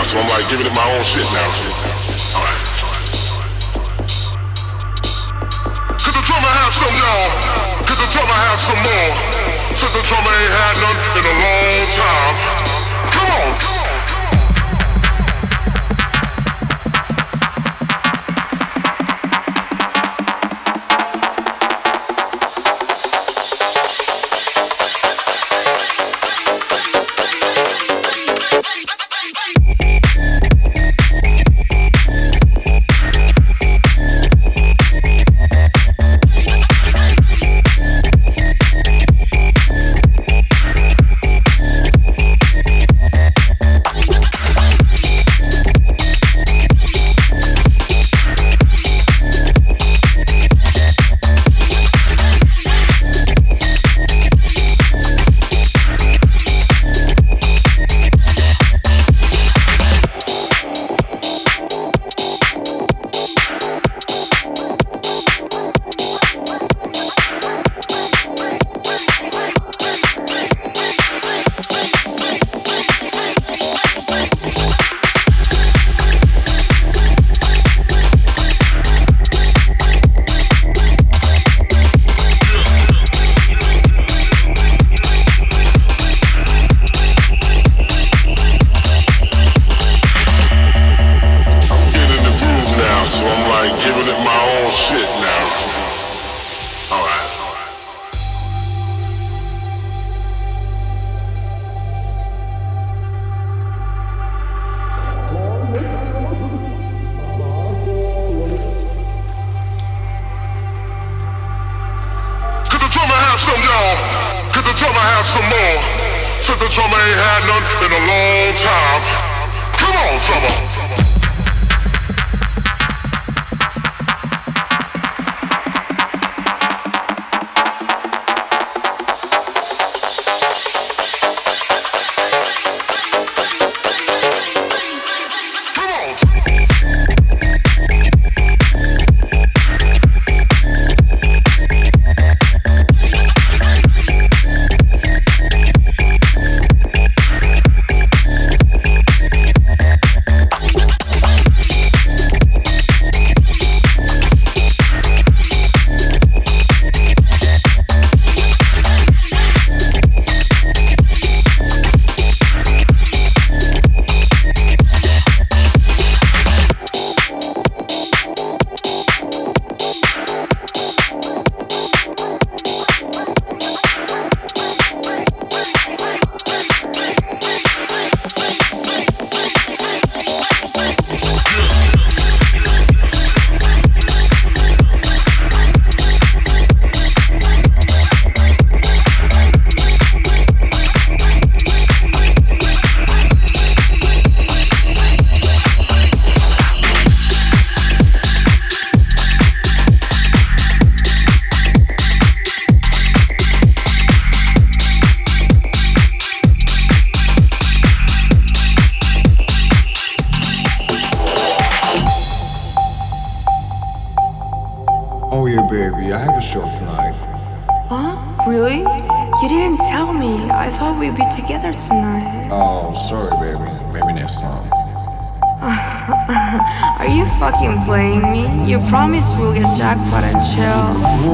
now, so I'm like giving it my own shit now. Alright. Could the drummer have some, y'all? Could the drummer have some more? Since the drummer ain't had none in a long time. Come on. Since the drummer ain't had none in a long time. Come on, drummer.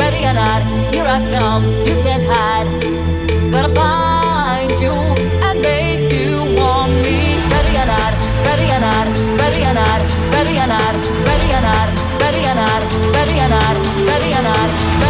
Ready or not, here I come, you can't hide. Gonna find you and make you want me. Ready or not, ready or not, ready or not, ready or not, ready or not, ready or not, ready or not, ready or not,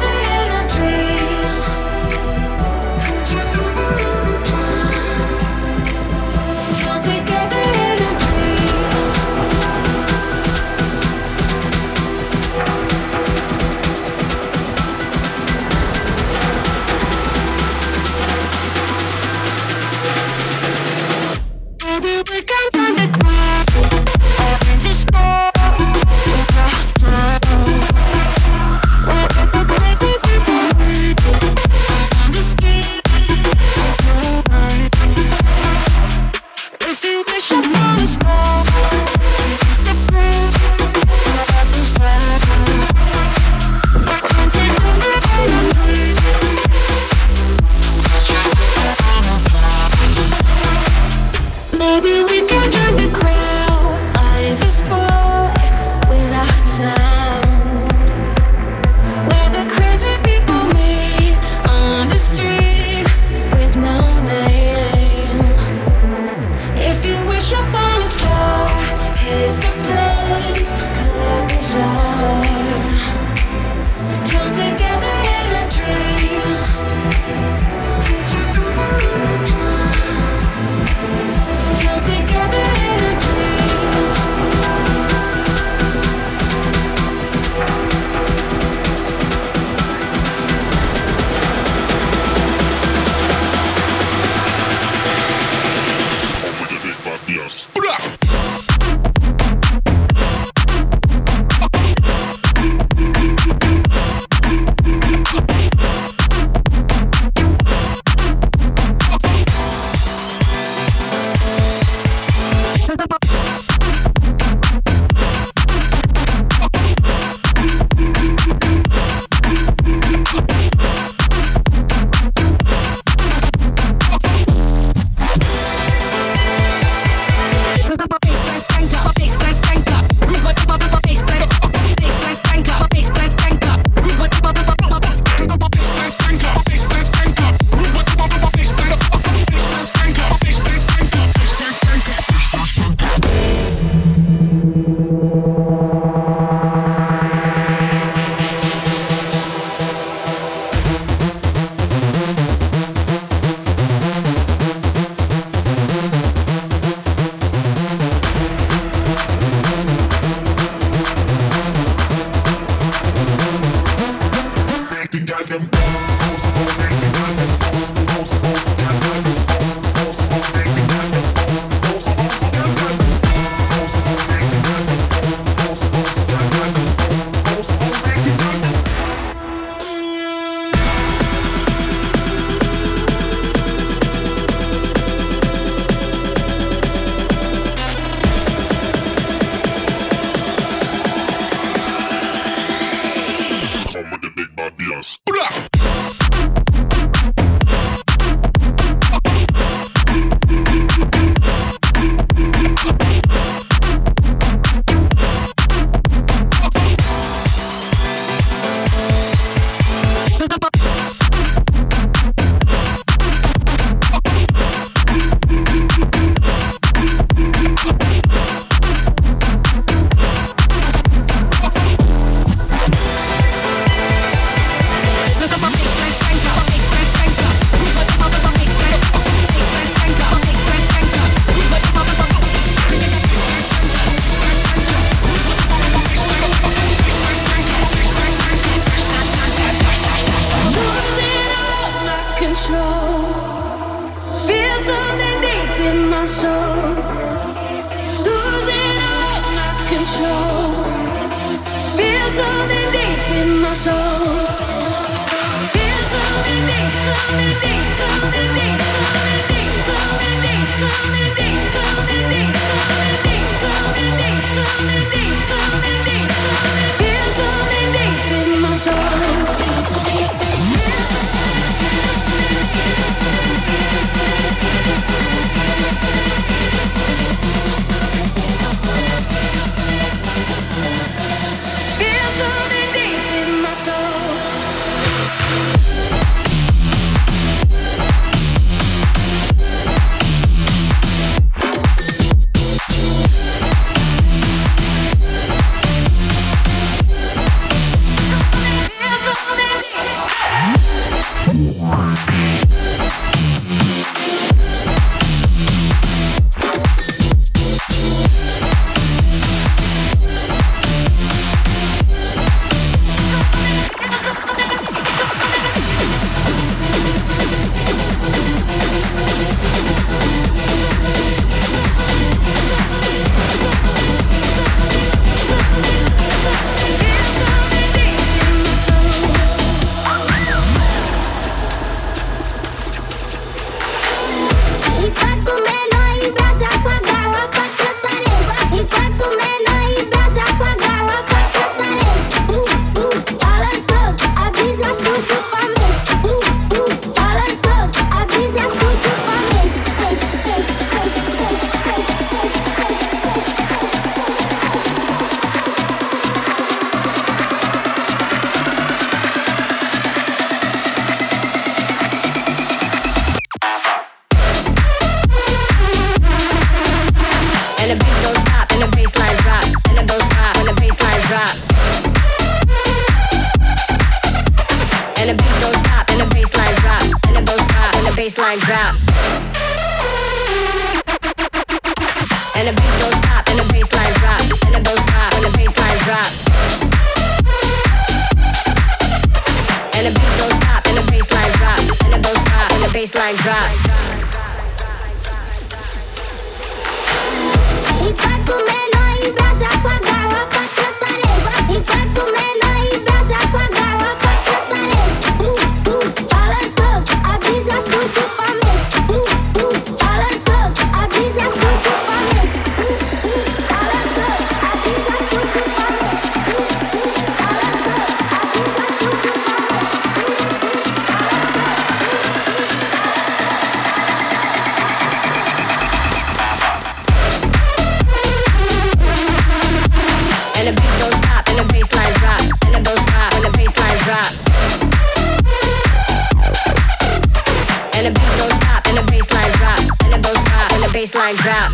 don't and the bassline drop, and it don't stop, and the bassline drop.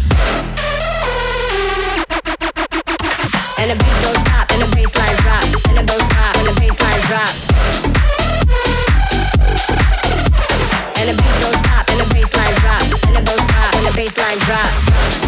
And the beat don't stop, and the bassline drop, and it don't stop, and the bassline drop. And the beat don't stop, and the bassline drop, and it don't stop, and the bassline drop.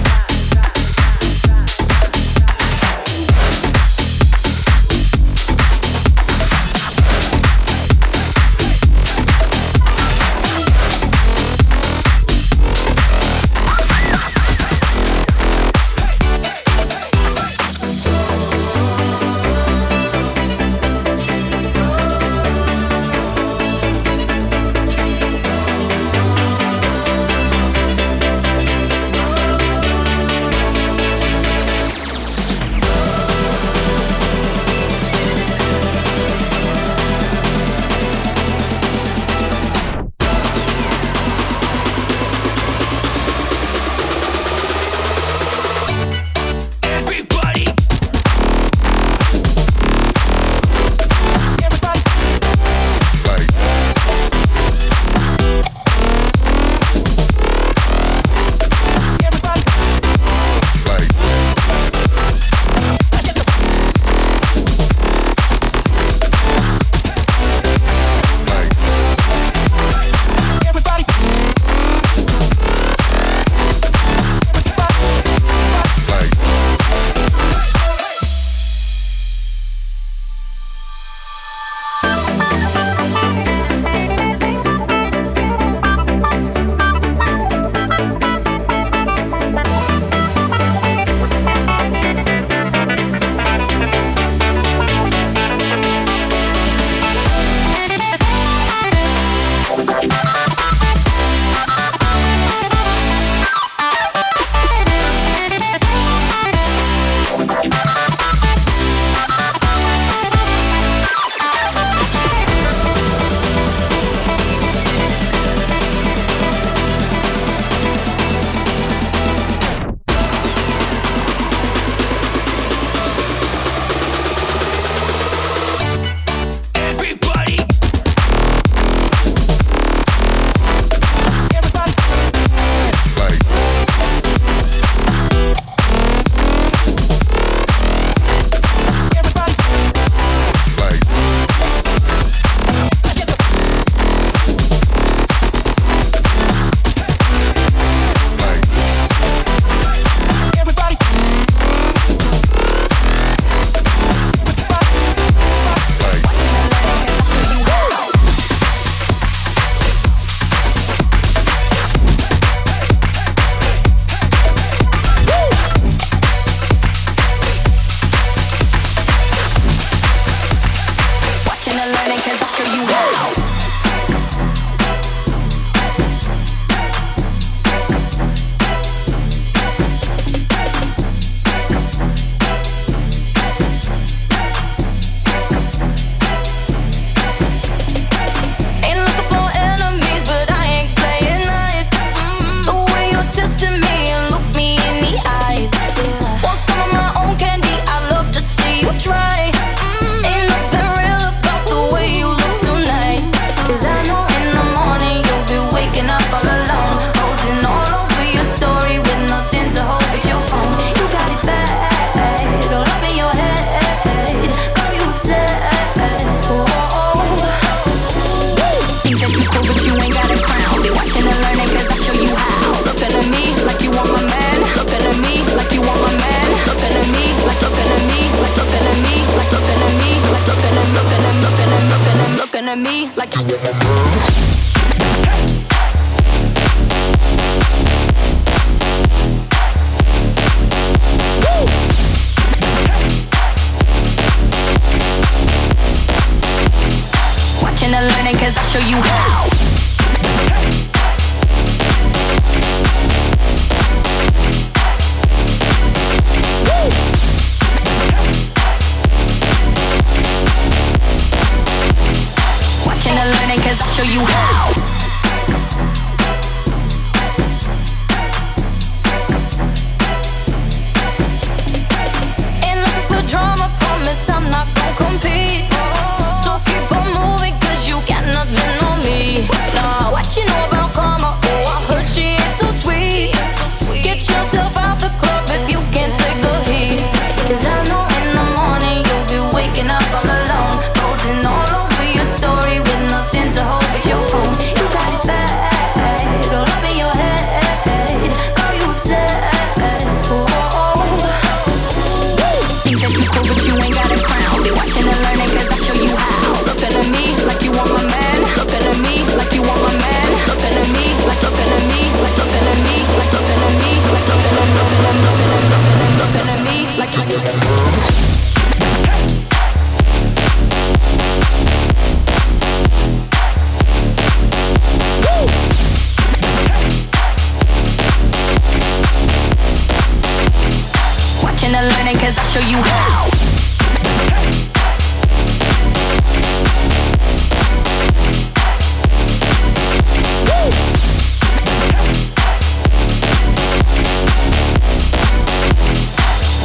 cause I'll show you how.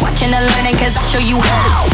Watching and learning cause I'll show you how.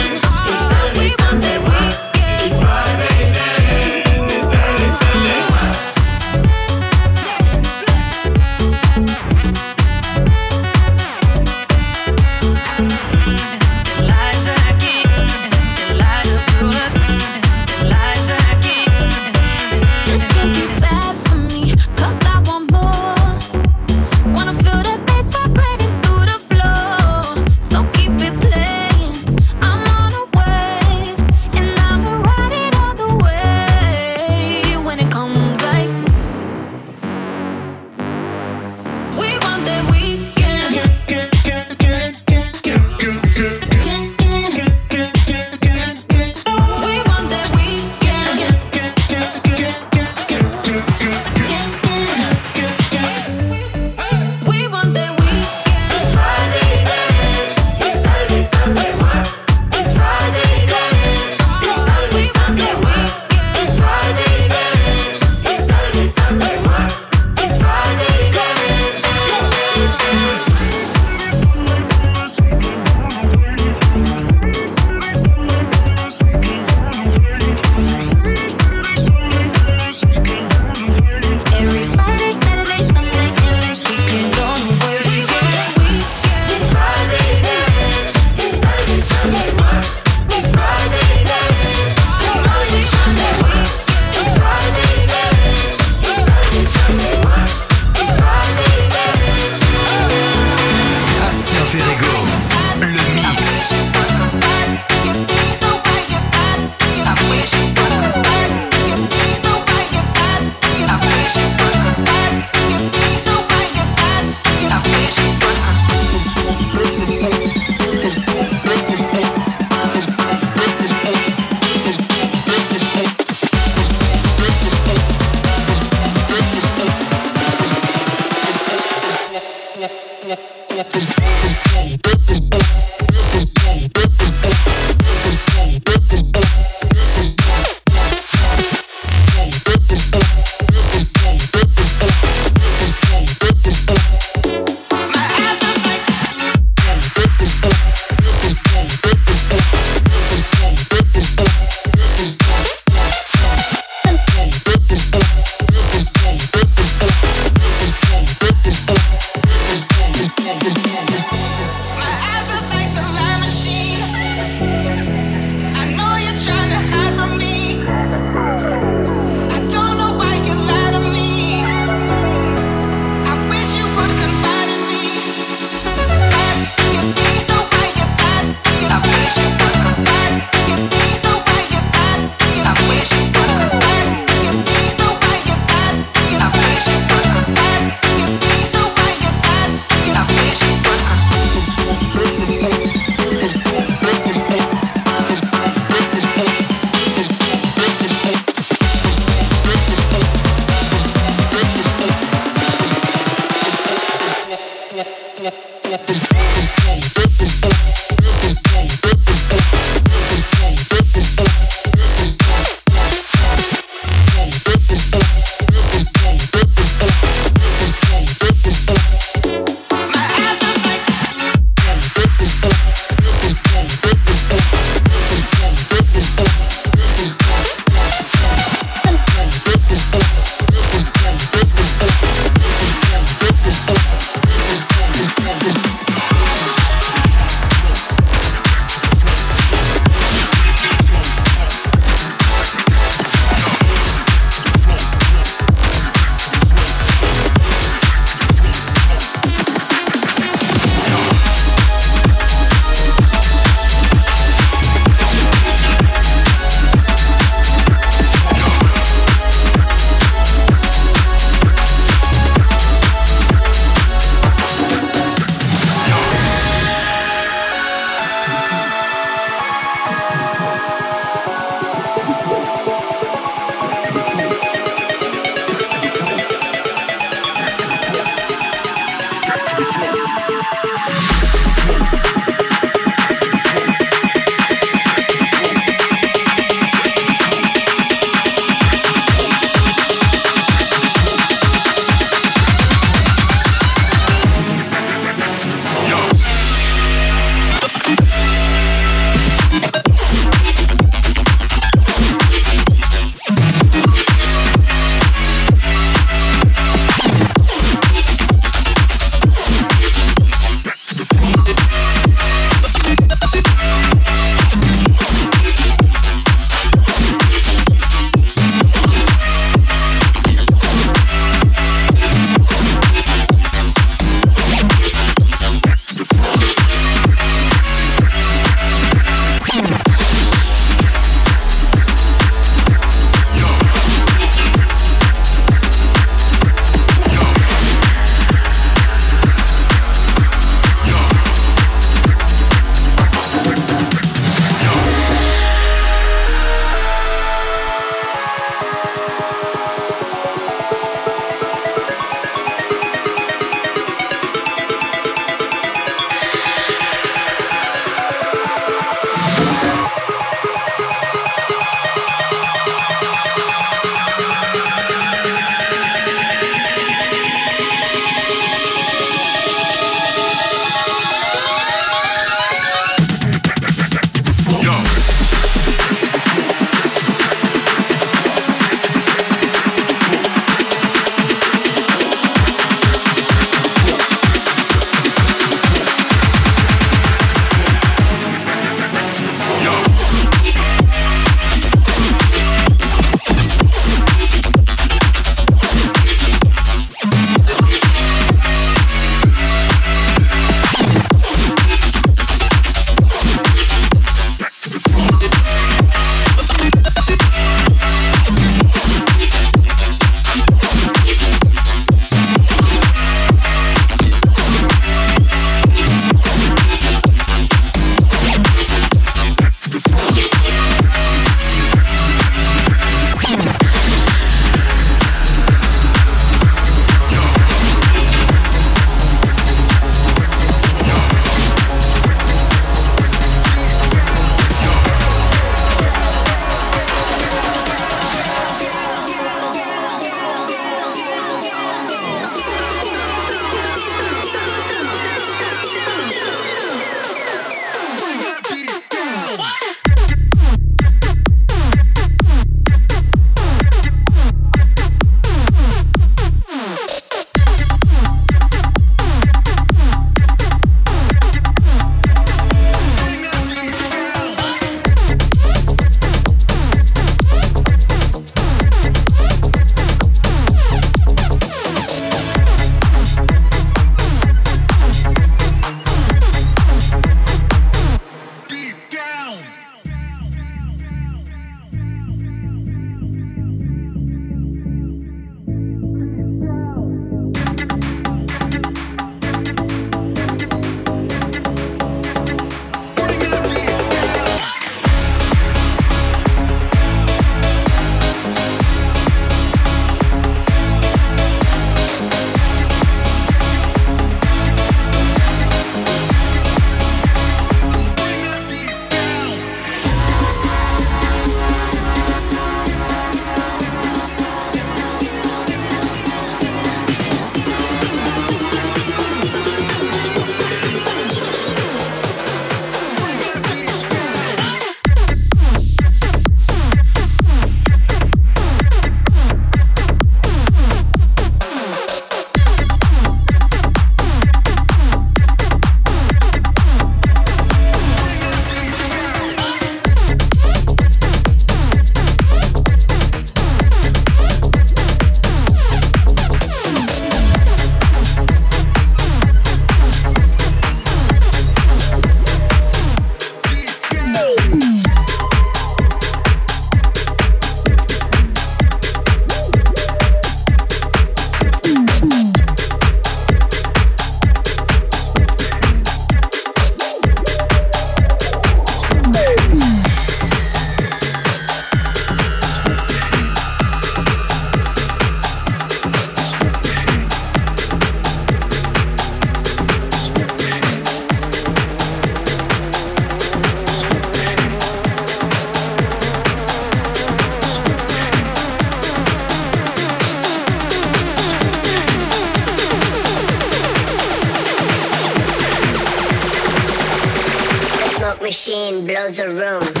blows a room.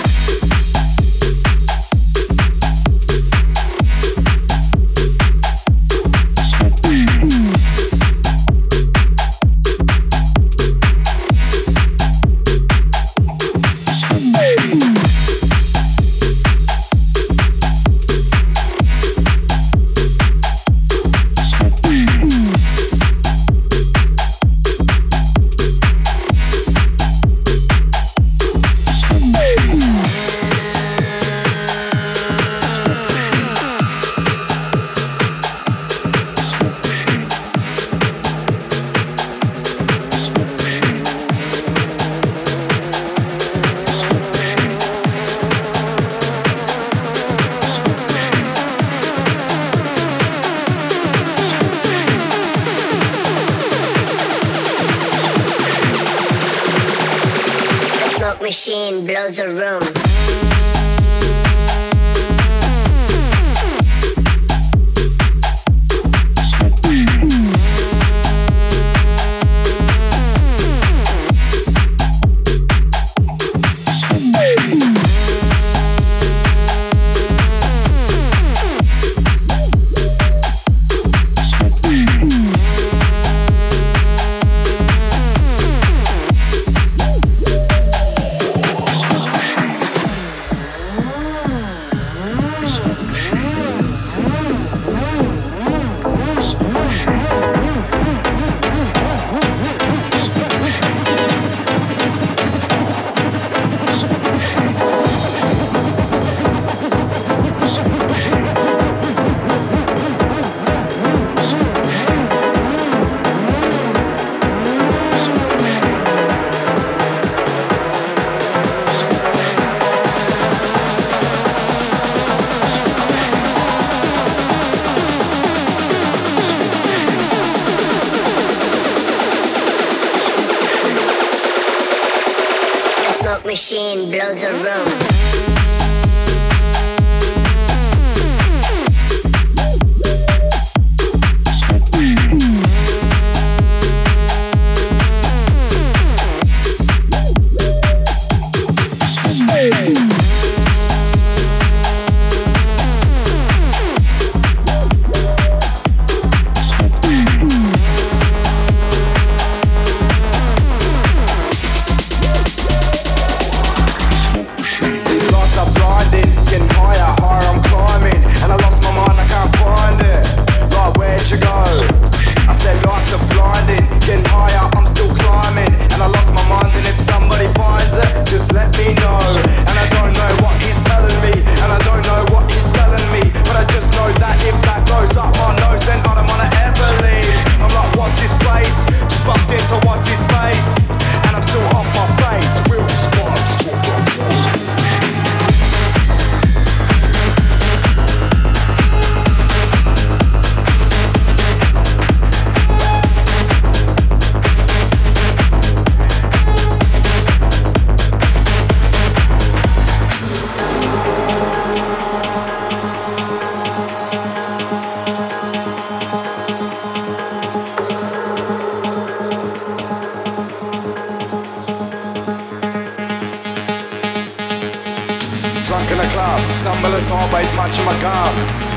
drunk in a club, stumbling sideways, munching my gums.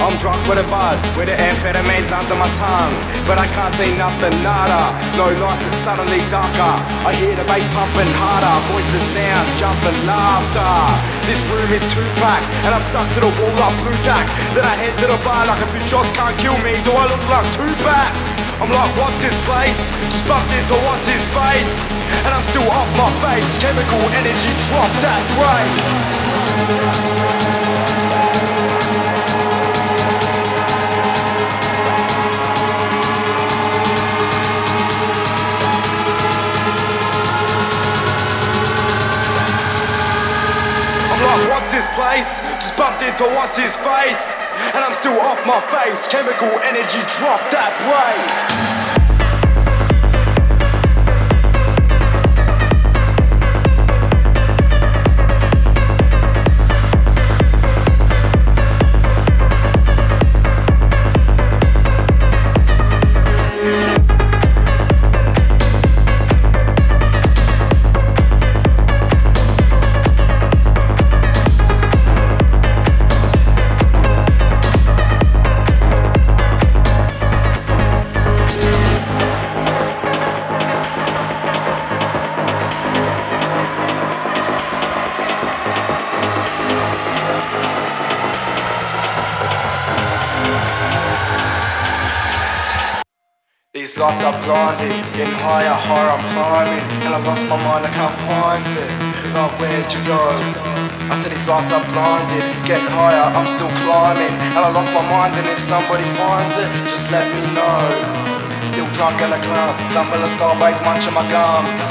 I'm drunk with a buzz, with the amphetamines under my tongue. But I can't see nothing, nada. No lights, it's suddenly darker. I hear the bass pumping harder, voices, sounds, jumping, laughter. This room is too packed, and I'm stuck to the wall like Blu Tack. Then I head to the bar like a few shots can't kill me. Do I look like Tupac? I'm like, what's his place? Just bumped into what's his face? And I'm still off my face. Chemical energy drop that break to what's his face, and I'm still off my face. Chemical energy drop that way. Higher, higher I'm climbing, and I lost my mind, I can't find it. Like where'd you go? I said these lights are blinded, getting higher, I'm still climbing, and I lost my mind. And if somebody finds it, just let me know. Still drunk in the club, stumble sideways, munching my gums.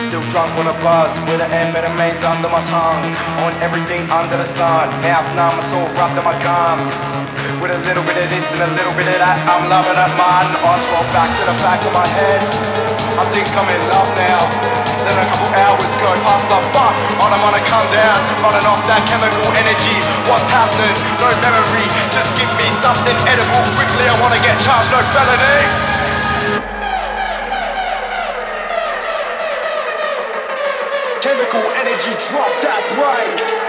Still drunk with a buzz, with the amphetamines under my tongue. On everything under the sun, mouth numb, it's all rubbed in my gums. With a little bit of this and a little bit of that, I'm loving it, man. Eyes roll back to the back of my head. I think I'm in love now. Then a couple hours go past the fuck on I'm gonna come down, running off that chemical energy. What's happening? No memory, just give me something edible quickly. I wanna get charged, no felony. Chemical energy, drop that bright.